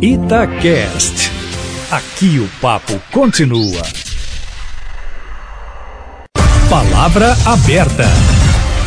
Itacast. Aqui o papo continua. Palavra aberta.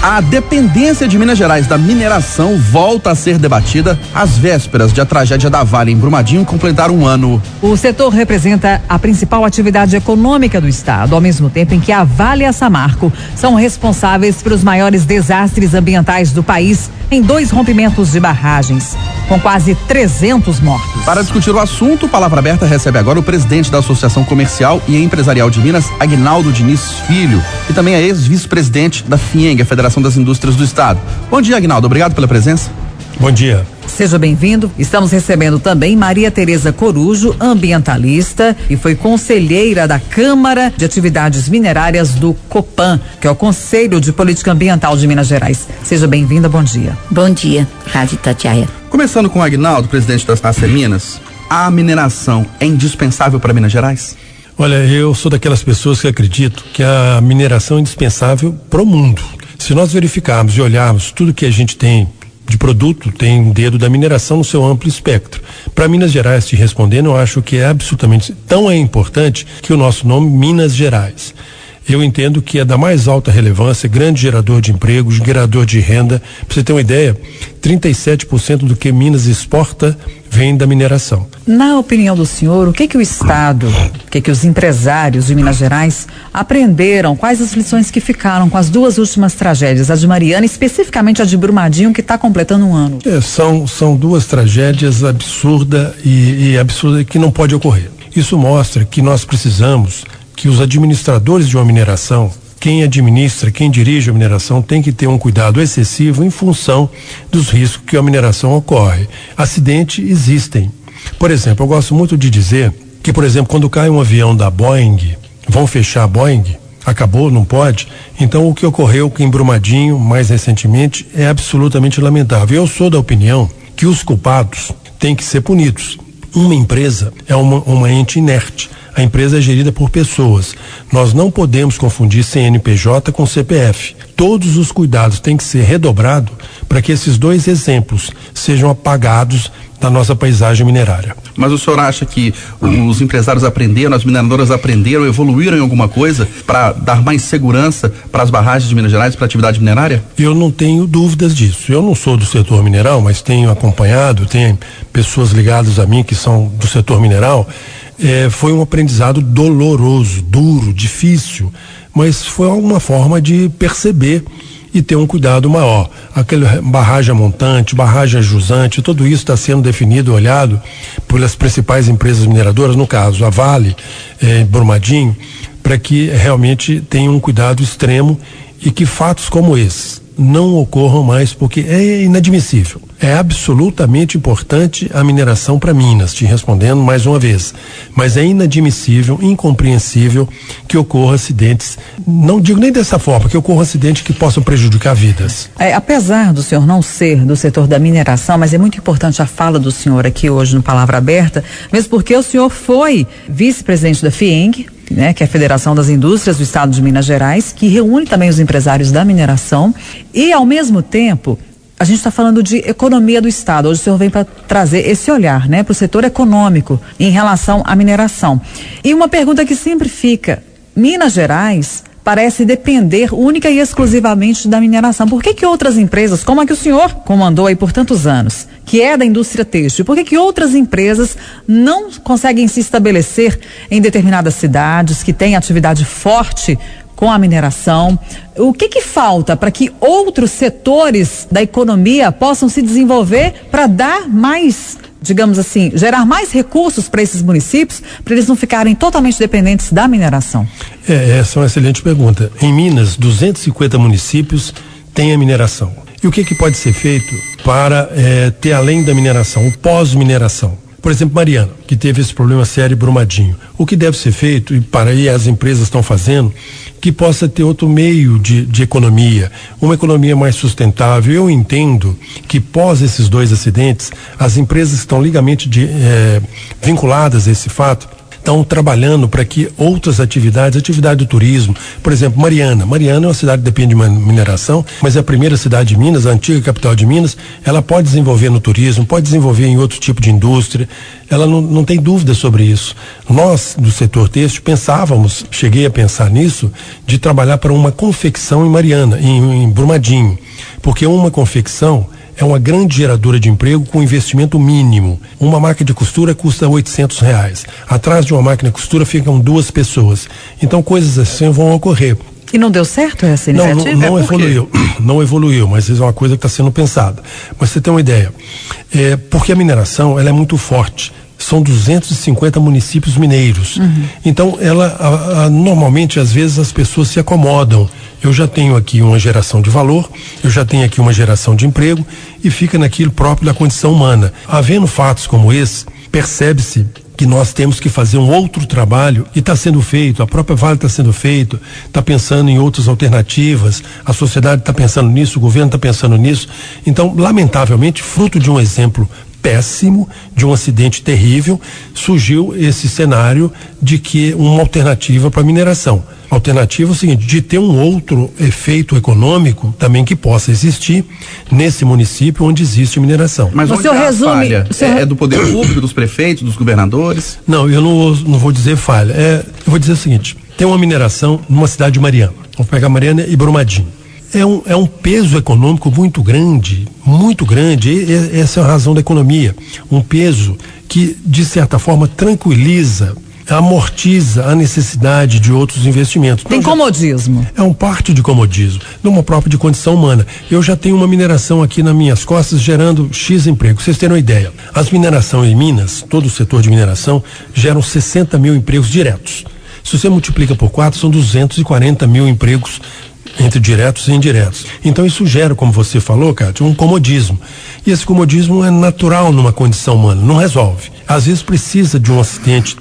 A dependência de Minas Gerais da mineração volta a ser debatida às vésperas de a tragédia da Vale em Brumadinho completar um ano. O setor representa a principal atividade econômica do estado, ao mesmo tempo em que a Vale e a Samarco são responsáveis pelos maiores desastres ambientais do país em dois rompimentos de barragens, com quase 300 mortos. Para discutir o assunto, Palavra Aberta recebe agora o presidente da Associação Comercial e Empresarial de Minas, Agnaldo Diniz Filho, e também é ex-vice-presidente da FIENG, a Federação das Indústrias do Estado. Bom dia, Agnaldo. Obrigado pela presença. Bom dia. Seja bem-vindo. Estamos recebendo também Maria Tereza Corujo, ambientalista e foi conselheira da Câmara de Atividades Minerárias do Copan, que é o Conselho de Política Ambiental de Minas Gerais. Seja bem-vinda, bom dia. Bom dia, Rádio Tatiaia. Começando com o Agnaldo, presidente da AC Minas, a mineração é indispensável para Minas Gerais? Olha, eu sou daquelas pessoas que acredito que a mineração é indispensável para o mundo. Se nós verificarmos e olharmos tudo que a gente tem de produto, tem dedo da mineração no seu amplo espectro. Para Minas Gerais, te respondendo, eu acho que é absolutamente tão é importante que o nosso nome Minas Gerais. Eu entendo que é da mais alta relevância, grande gerador de empregos, gerador de renda. Para você ter uma ideia, 37% do que Minas exporta vem da mineração. Na opinião do senhor, o que que o Estado, o que que os empresários de Minas Gerais aprenderam? Quais as lições que ficaram com as duas últimas tragédias, a de Mariana, especificamente a de Brumadinho, que está completando um ano? É, são, são duas tragédias absurdas e, e absurdas que não pode ocorrer. Isso mostra que nós precisamos que os administradores de uma mineração, quem administra, quem dirige a mineração, tem que ter um cuidado excessivo em função dos riscos que a mineração ocorre. Acidentes existem. Por exemplo, eu gosto muito de dizer que, por exemplo, quando cai um avião da Boeing, vão fechar a Boeing, acabou, não pode. Então, o que ocorreu em Brumadinho, mais recentemente, é absolutamente lamentável. Eu sou da opinião que os culpados têm que ser punidos. Uma empresa é uma, uma ente inerte a empresa é gerida por pessoas. Nós não podemos confundir CNPJ com CPF. Todos os cuidados têm que ser redobrados para que esses dois exemplos sejam apagados da nossa paisagem minerária. Mas o senhor acha que os empresários aprenderam, as mineradoras aprenderam, evoluíram em alguma coisa para dar mais segurança para as barragens de Minas Gerais, para a atividade minerária? Eu não tenho dúvidas disso. Eu não sou do setor mineral, mas tenho acompanhado, tem pessoas ligadas a mim que são do setor mineral é, foi um aprendizado doloroso, duro, difícil, mas foi uma forma de perceber e ter um cuidado maior. Aquele barragem montante, barragem jusante, tudo isso está sendo definido, olhado pelas principais empresas mineradoras, no caso a Vale, eh, Brumadinho, para que realmente tenha um cuidado extremo e que fatos como esses não ocorram mais, porque é inadmissível. É absolutamente importante a mineração para Minas, te respondendo mais uma vez. Mas é inadmissível, incompreensível que ocorra acidentes, não digo nem dessa forma, que ocorra acidentes que possam prejudicar vidas. É, apesar do senhor não ser do setor da mineração, mas é muito importante a fala do senhor aqui hoje no Palavra Aberta, mesmo porque o senhor foi vice-presidente da FIENG, né, que é a Federação das Indústrias do Estado de Minas Gerais, que reúne também os empresários da mineração e, ao mesmo tempo, a gente está falando de economia do Estado. Hoje o senhor vem para trazer esse olhar, né, para o setor econômico em relação à mineração. E uma pergunta que sempre fica: Minas Gerais parece depender única e exclusivamente da mineração. Por que, que outras empresas, como a que o senhor comandou aí por tantos anos, que é da indústria têxtil, por que, que outras empresas não conseguem se estabelecer em determinadas cidades que têm atividade forte com a mineração. O que, que falta para que outros setores da economia possam se desenvolver para dar mais, digamos assim, gerar mais recursos para esses municípios, para eles não ficarem totalmente dependentes da mineração? É, essa é uma excelente pergunta. Em Minas, 250 municípios têm a mineração. E o que, que pode ser feito para é, ter além da mineração, o pós-mineração? Por exemplo, Mariana, que teve esse problema sério Brumadinho. O que deve ser feito, e para aí as empresas estão fazendo, que possa ter outro meio de, de economia, uma economia mais sustentável. Eu entendo que pós esses dois acidentes, as empresas estão ligamente de, eh, vinculadas a esse fato, estão trabalhando para que outras atividades, atividade do turismo, por exemplo, Mariana. Mariana é uma cidade que depende de mineração, mas é a primeira cidade de Minas, a antiga capital de Minas. Ela pode desenvolver no turismo, pode desenvolver em outro tipo de indústria. Ela não, não tem dúvida sobre isso. Nós, do setor têxtil, pensávamos, cheguei a pensar nisso, de trabalhar para uma confecção em Mariana, em, em Brumadinho. Porque uma confecção é uma grande geradora de emprego com investimento mínimo. Uma máquina de costura custa 800 reais. Atrás de uma máquina de costura ficam duas pessoas. Então coisas assim vão ocorrer. E não deu certo essa iniciativa? Não, não, não é evoluiu. Não evoluiu, mas isso é uma coisa que está sendo pensada. Mas você tem uma ideia. É, porque a mineração ela é muito forte são 250 municípios mineiros. Uhum. Então, ela a, a, normalmente às vezes as pessoas se acomodam. Eu já tenho aqui uma geração de valor, eu já tenho aqui uma geração de emprego e fica naquilo próprio da condição humana. Havendo fatos como esse, percebe-se que nós temos que fazer um outro trabalho e está sendo feito, a própria Vale está sendo feito, está pensando em outras alternativas, a sociedade está pensando nisso, o governo está pensando nisso. Então, lamentavelmente, fruto de um exemplo péssimo, de um acidente terrível, surgiu esse cenário de que uma alternativa para a mineração. Alternativa é o seguinte, de ter um outro efeito econômico também que possa existir nesse município onde existe mineração. Mas o senhor é resume, falha? Senhor... É, é, do poder público, dos prefeitos, dos governadores? Não, eu não, não vou dizer falha. É, eu vou dizer o seguinte, tem uma mineração numa cidade de Mariana. Vamos pegar Mariana e Brumadinho é um, é um peso econômico muito grande, muito grande. E, essa é a razão da economia. Um peso que, de certa forma, tranquiliza, amortiza a necessidade de outros investimentos. Tem então, comodismo. É um parte de comodismo, numa própria de condição humana. Eu já tenho uma mineração aqui nas minhas costas gerando X empregos. Vocês terem uma ideia. As minerações em Minas, todo o setor de mineração, geram 60 mil empregos diretos. Se você multiplica por quatro, são 240 mil empregos entre diretos e indiretos. Então isso gera, como você falou, Cátia, um comodismo. E esse comodismo é natural numa condição humana, não resolve. Às vezes precisa de um acidente,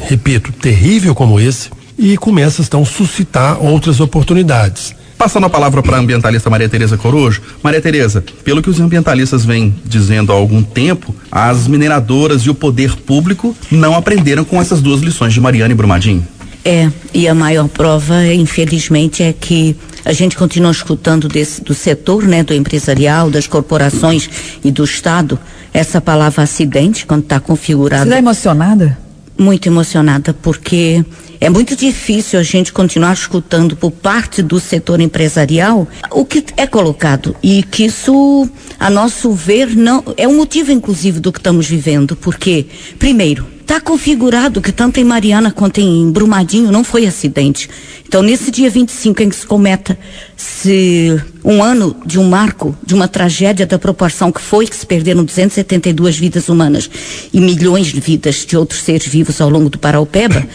repito, terrível como esse, e começa então a suscitar outras oportunidades. Passando a palavra para a ambientalista Maria Tereza Corujo. Maria Tereza, pelo que os ambientalistas vêm dizendo há algum tempo, as mineradoras e o poder público não aprenderam com essas duas lições de Mariana e Brumadinho. É, e a maior prova, infelizmente, é que a gente continua escutando desse, do setor, né, do empresarial, das corporações e do Estado, essa palavra acidente, quando está configurada. Você está emocionada? Muito emocionada, porque é muito difícil a gente continuar escutando por parte do setor empresarial o que é colocado e que isso, a nosso ver, não é um motivo inclusive do que estamos vivendo, porque primeiro Está configurado que tanto em Mariana quanto em Brumadinho não foi acidente. Então, nesse dia 25 em que se cometa se um ano de um marco, de uma tragédia da proporção que foi, que se perderam 272 vidas humanas e milhões de vidas de outros seres vivos ao longo do Paraupeba,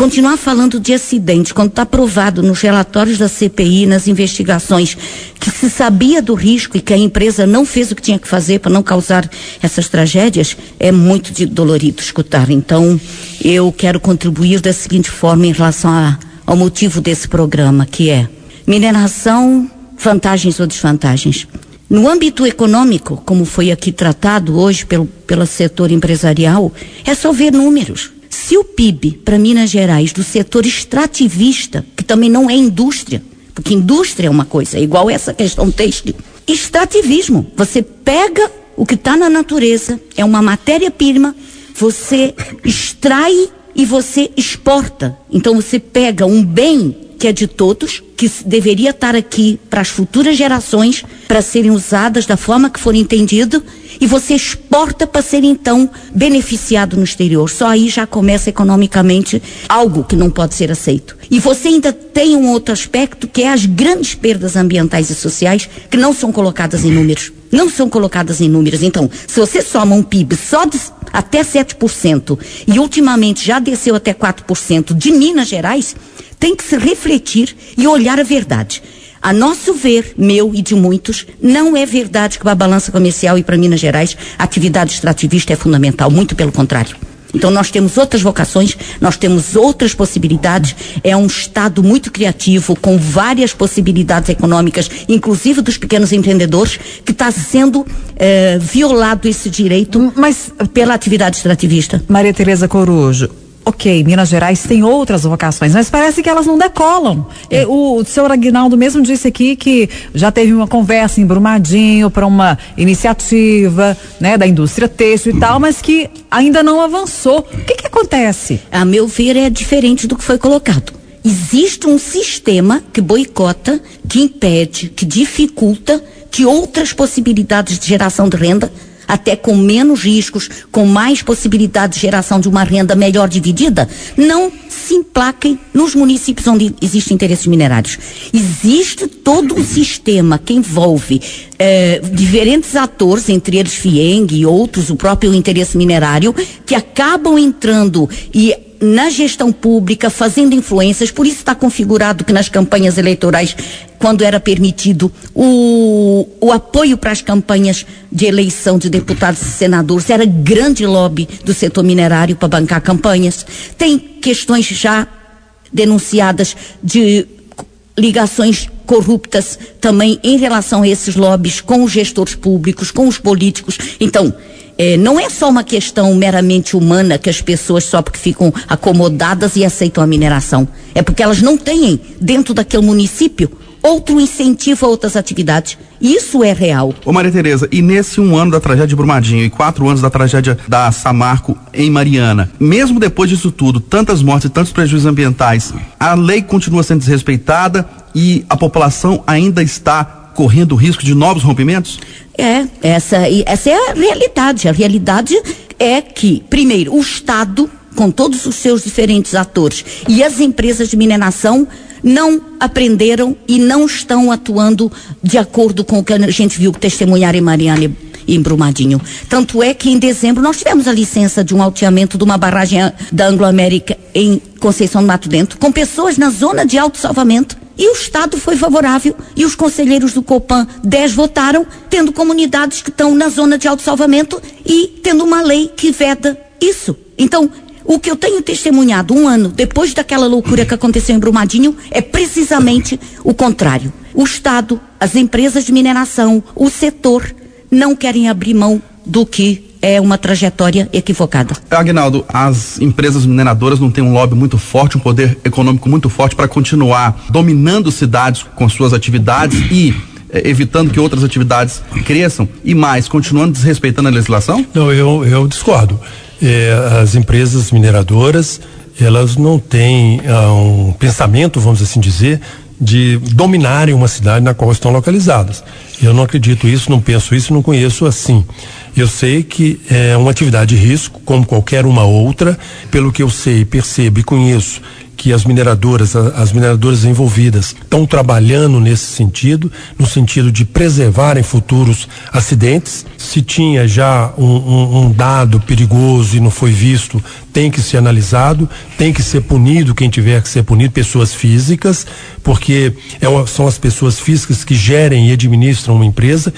continuar falando de acidente, quando está provado nos relatórios da CPI, nas investigações, que se sabia do risco e que a empresa não fez o que tinha que fazer para não causar essas tragédias, é muito de, dolorido escutar. Então, eu quero contribuir da seguinte forma em relação a, ao motivo desse programa, que é mineração, vantagens ou desvantagens. No âmbito econômico, como foi aqui tratado hoje pelo, pelo setor empresarial, é só ver números. Se o PIB para Minas Gerais do setor extrativista, que também não é indústria, porque indústria é uma coisa, é igual essa questão têxtil, extrativismo, você pega o que está na natureza, é uma matéria-prima, você extrai e você exporta. Então você pega um bem que é de todos, que deveria estar aqui para as futuras gerações, para serem usadas da forma que for entendido, e você exporta para ser então beneficiado no exterior. Só aí já começa economicamente algo que não pode ser aceito. E você ainda tem um outro aspecto que é as grandes perdas ambientais e sociais que não são colocadas em números. Não são colocadas em números. Então, se você soma um PIB só de até 7% e ultimamente já desceu até 4% de Minas Gerais, tem que se refletir e olhar a verdade. A nosso ver, meu e de muitos, não é verdade que para a balança comercial e para Minas Gerais a atividade extrativista é fundamental, muito pelo contrário. Então nós temos outras vocações, nós temos outras possibilidades. É um estado muito criativo, com várias possibilidades econômicas, inclusive dos pequenos empreendedores, que está sendo eh, violado esse direito, mas pela atividade extrativista. Maria Tereza Corujo, ok, Minas Gerais tem outras vocações, mas parece que elas não decolam. É. O, o senhor Aguinaldo mesmo disse aqui que já teve uma conversa em Brumadinho para uma iniciativa né, da indústria têxtil e tal, mas que ainda não avançou. O que, que acontece? A meu ver, é diferente do que foi colocado. Existe um sistema que boicota, que impede, que dificulta que outras possibilidades de geração de renda até com menos riscos, com mais possibilidade de geração de uma renda melhor dividida, não se emplaquem nos municípios onde existem interesses minerários. Existe todo um sistema que envolve eh, diferentes atores, entre eles FIENG e outros, o próprio interesse minerário, que acabam entrando e na gestão pública, fazendo influências, por isso está configurado que nas campanhas eleitorais, quando era permitido o, o apoio para as campanhas de eleição de deputados e senadores, era grande lobby do setor minerário para bancar campanhas. Tem questões já denunciadas de ligações corruptas também em relação a esses lobbies com os gestores públicos, com os políticos. Então, é, não é só uma questão meramente humana que as pessoas só porque ficam acomodadas e aceitam a mineração. É porque elas não têm dentro daquele município outro incentivo a outras atividades. Isso é real. Ô Maria Tereza, e nesse um ano da tragédia de Brumadinho e quatro anos da tragédia da Samarco em Mariana, mesmo depois disso tudo, tantas mortes e tantos prejuízos ambientais, a lei continua sendo desrespeitada e a população ainda está correndo risco de novos rompimentos? É, essa, essa é a realidade. A realidade é que, primeiro, o Estado, com todos os seus diferentes atores, e as empresas de mineração não aprenderam e não estão atuando de acordo com o que a gente viu testemunhar em Mariana em Brumadinho. Tanto é que em dezembro nós tivemos a licença de um alteamento de uma barragem da Anglo-América em Conceição do Mato Dentro, com pessoas na zona de alto salvamento. E o Estado foi favorável e os conselheiros do Copan 10 votaram, tendo comunidades que estão na zona de alto salvamento e tendo uma lei que veda isso. Então, o que eu tenho testemunhado um ano depois daquela loucura que aconteceu em Brumadinho é precisamente o contrário. O Estado, as empresas de mineração, o setor não querem abrir mão do que é uma trajetória equivocada. Agnaldo, as empresas mineradoras não têm um lobby muito forte, um poder econômico muito forte para continuar dominando cidades com suas atividades e eh, evitando que outras atividades cresçam e mais, continuando desrespeitando a legislação? Não, eu, eu discordo. É, as empresas mineradoras, elas não têm ah, um pensamento, vamos assim dizer, de dominarem uma cidade na qual estão localizadas. Eu não acredito isso, não penso isso, não conheço assim. Eu sei que é uma atividade de risco, como qualquer uma outra, pelo que eu sei, percebo e conheço que as mineradoras, as mineradoras envolvidas estão trabalhando nesse sentido, no sentido de preservarem futuros acidentes. Se tinha já um, um, um, dado perigoso e não foi visto, tem que ser analisado, tem que ser punido quem tiver que ser punido, pessoas físicas, porque é, são as pessoas físicas que gerem e administram uma empresa.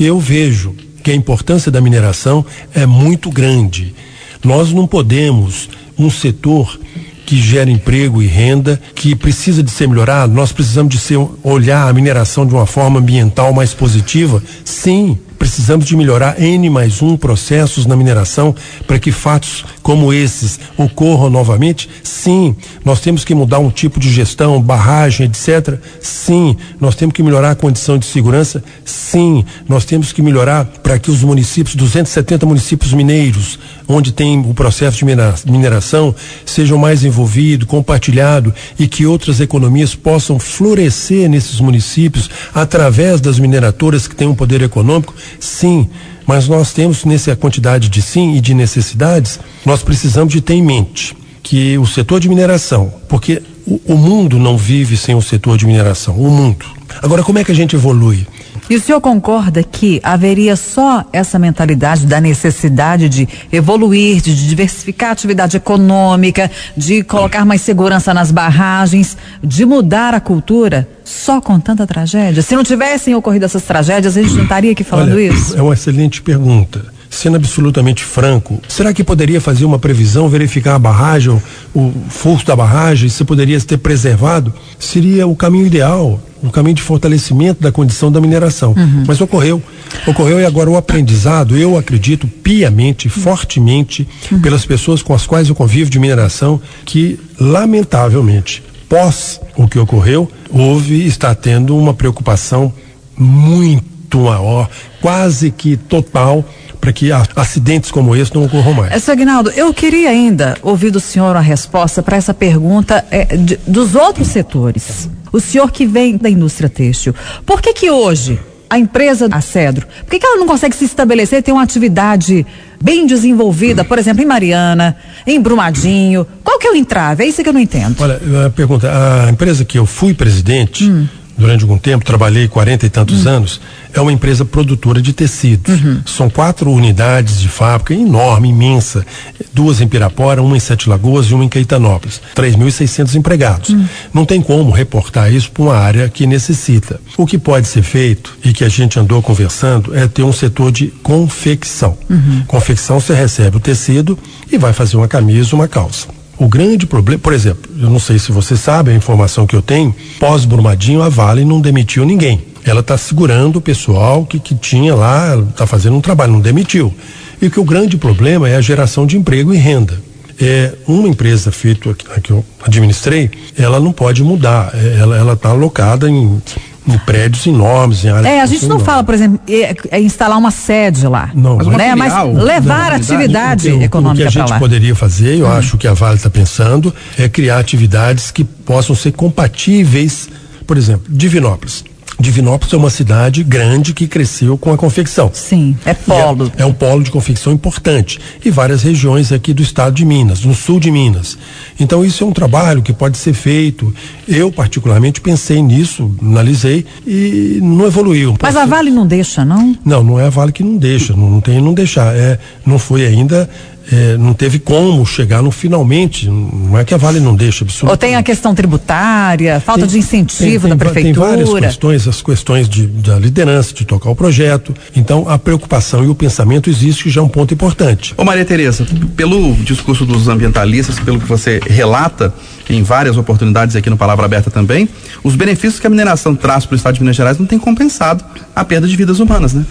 Eu vejo que a importância da mineração é muito grande. Nós não podemos, um setor que gera emprego e renda, que precisa de ser melhorado, nós precisamos de ser, olhar a mineração de uma forma ambiental mais positiva? Sim, precisamos de melhorar N mais um processos na mineração para que fatos como esses ocorram novamente? Sim. Nós temos que mudar um tipo de gestão, barragem, etc. Sim. Nós temos que melhorar a condição de segurança? Sim. Nós temos que melhorar para que os municípios, 270 municípios mineiros, onde tem o processo de mineração, sejam mais envolvidos, compartilhados e que outras economias possam florescer nesses municípios através das mineratoras que têm um poder econômico? Sim. Mas nós temos nessa quantidade de sim e de necessidades, nós precisamos de ter em mente que o setor de mineração, porque o, o mundo não vive sem o setor de mineração, o mundo. Agora, como é que a gente evolui? E o senhor concorda que haveria só essa mentalidade da necessidade de evoluir, de diversificar a atividade econômica, de colocar mais segurança nas barragens, de mudar a cultura só com tanta tragédia? Se não tivessem ocorrido essas tragédias, a gente não estaria aqui falando Olha, isso? É uma excelente pergunta sendo absolutamente franco, será que poderia fazer uma previsão, verificar a barragem, o furto da barragem, se poderia ter preservado? Seria o caminho ideal. Um caminho de fortalecimento da condição da mineração. Uhum. Mas ocorreu. Ocorreu e agora o aprendizado, eu acredito piamente, fortemente, uhum. pelas pessoas com as quais eu convivo de mineração, que lamentavelmente, pós o que ocorreu, houve, está tendo uma preocupação muito maior, quase que total, para que acidentes como esse não ocorram mais. É, Aguinaldo, eu queria ainda ouvir do senhor a resposta para essa pergunta é, de, dos outros setores. O senhor que vem da indústria têxtil, por que que hoje a empresa a Cedro, por que, que ela não consegue se estabelecer, ter uma atividade bem desenvolvida, por exemplo, em Mariana, em Brumadinho? Qual que é o entrave? É isso que eu não entendo. Olha, a pergunta, a empresa que eu fui presidente, hum durante algum tempo, trabalhei 40 e tantos uhum. anos, é uma empresa produtora de tecidos. Uhum. São quatro unidades de fábrica enorme, imensa. Duas em Pirapora, uma em Sete Lagoas e uma em Caetanópolis. 3.600 empregados. Uhum. Não tem como reportar isso para uma área que necessita. O que pode ser feito, e que a gente andou conversando, é ter um setor de confecção. Uhum. Confecção, você recebe o tecido e vai fazer uma camisa, uma calça. O grande problema, por exemplo, eu não sei se você sabe a informação que eu tenho, pós-Brumadinho a Vale não demitiu ninguém. Ela está segurando o pessoal que, que tinha lá, está fazendo um trabalho, não demitiu. E que o grande problema é a geração de emprego e renda. É, uma empresa feita que eu administrei, ela não pode mudar. É, ela está alocada em em prédios enormes, em áreas. É, a gente não fala, por exemplo, é, é, instalar uma sede lá. Não, mas, né? mas levar não, atividade o que, econômica para lá. O que a gente poderia fazer, eu hum. acho que a Vale está pensando, é criar atividades que possam ser compatíveis, por exemplo, Divinópolis. Divinópolis é uma cidade grande que cresceu com a confecção. Sim, é polo. É, é, um polo de confecção importante. E várias regiões aqui do estado de Minas, no sul de Minas. Então, isso é um trabalho que pode ser feito. Eu, particularmente, pensei nisso, analisei e não evoluiu. Mas a Vale não deixa, não? Não, não é a Vale que não deixa. Não, não tem não deixar. É, não foi ainda é, não teve como chegar no finalmente. Não é que a Vale não deixa absolutamente. Ou tem a questão tributária, falta tem, de incentivo tem, tem, da prefeitura. Tem várias questões, as questões de, da liderança, de tocar o projeto. Então, a preocupação e o pensamento existe, que já é um ponto importante. Ô Maria Tereza, pelo discurso dos ambientalistas, pelo que você relata em várias oportunidades aqui no Palavra Aberta também, os benefícios que a mineração traz para o estado de Minas Gerais não tem compensado a perda de vidas humanas, né?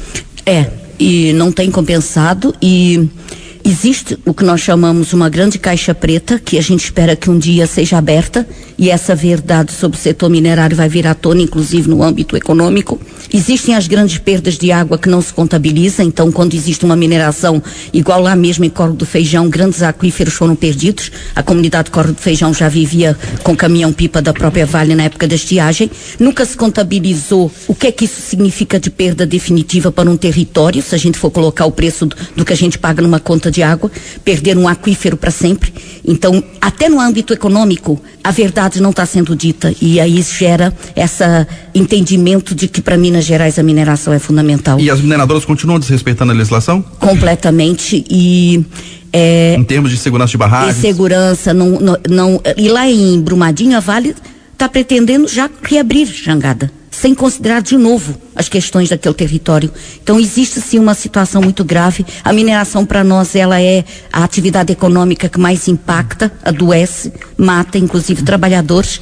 É, e não tem compensado e Existe o que nós chamamos uma grande caixa preta, que a gente espera que um dia seja aberta, e essa verdade sobre o setor minerário vai vir à tona, inclusive no âmbito econômico. Existem as grandes perdas de água que não se contabilizam, então quando existe uma mineração, igual lá mesmo em Corro do Feijão, grandes aquíferos foram perdidos. A comunidade de Corro do Feijão já vivia com caminhão-pipa da própria Vale na época da estiagem. Nunca se contabilizou o que é que isso significa de perda definitiva para um território, se a gente for colocar o preço do, do que a gente paga numa conta de água, perder um aquífero para sempre. Então, até no âmbito econômico, a verdade não está sendo dita e aí gera esse entendimento de que para Minas Gerais a mineração é fundamental. E as mineradoras continuam desrespeitando a legislação? Completamente e é, em termos de segurança de barragens? De segurança, não, não, não, e lá em Brumadinho a Vale está pretendendo já reabrir Jangada sem considerar de novo as questões daquele território. Então existe sim uma situação muito grave. A mineração para nós ela é a atividade econômica que mais impacta, adoece, mata inclusive trabalhadores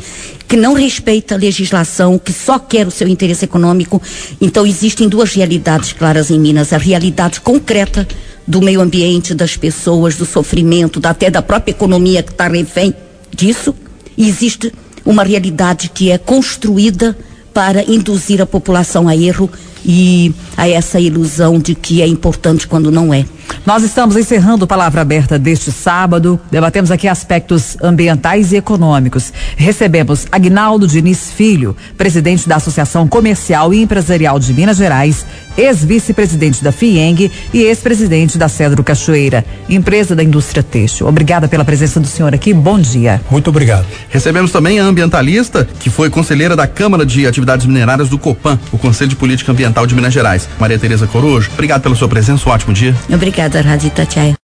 que não respeita a legislação, que só quer o seu interesse econômico. Então existem duas realidades claras em Minas, a realidade concreta do meio ambiente, das pessoas, do sofrimento, da, até da própria economia que está refém disso, e existe uma realidade que é construída para induzir a população a erro e a essa ilusão de que é importante quando não é. Nós estamos encerrando Palavra Aberta deste sábado. Debatemos aqui aspectos ambientais e econômicos. Recebemos Agnaldo Diniz Filho, presidente da Associação Comercial e Empresarial de Minas Gerais, ex-vice-presidente da FIENG e ex-presidente da Cedro Cachoeira, empresa da indústria têxtil. Obrigada pela presença do senhor aqui. Bom dia. Muito obrigado. Recebemos também a ambientalista, que foi conselheira da Câmara de Atividades Minerárias do COPAN, o Conselho de Política Ambiental de Minas Gerais. Maria Tereza Corujo, obrigado pela sua presença. Um ótimo dia. Obrigada, Rádio Itatiaia.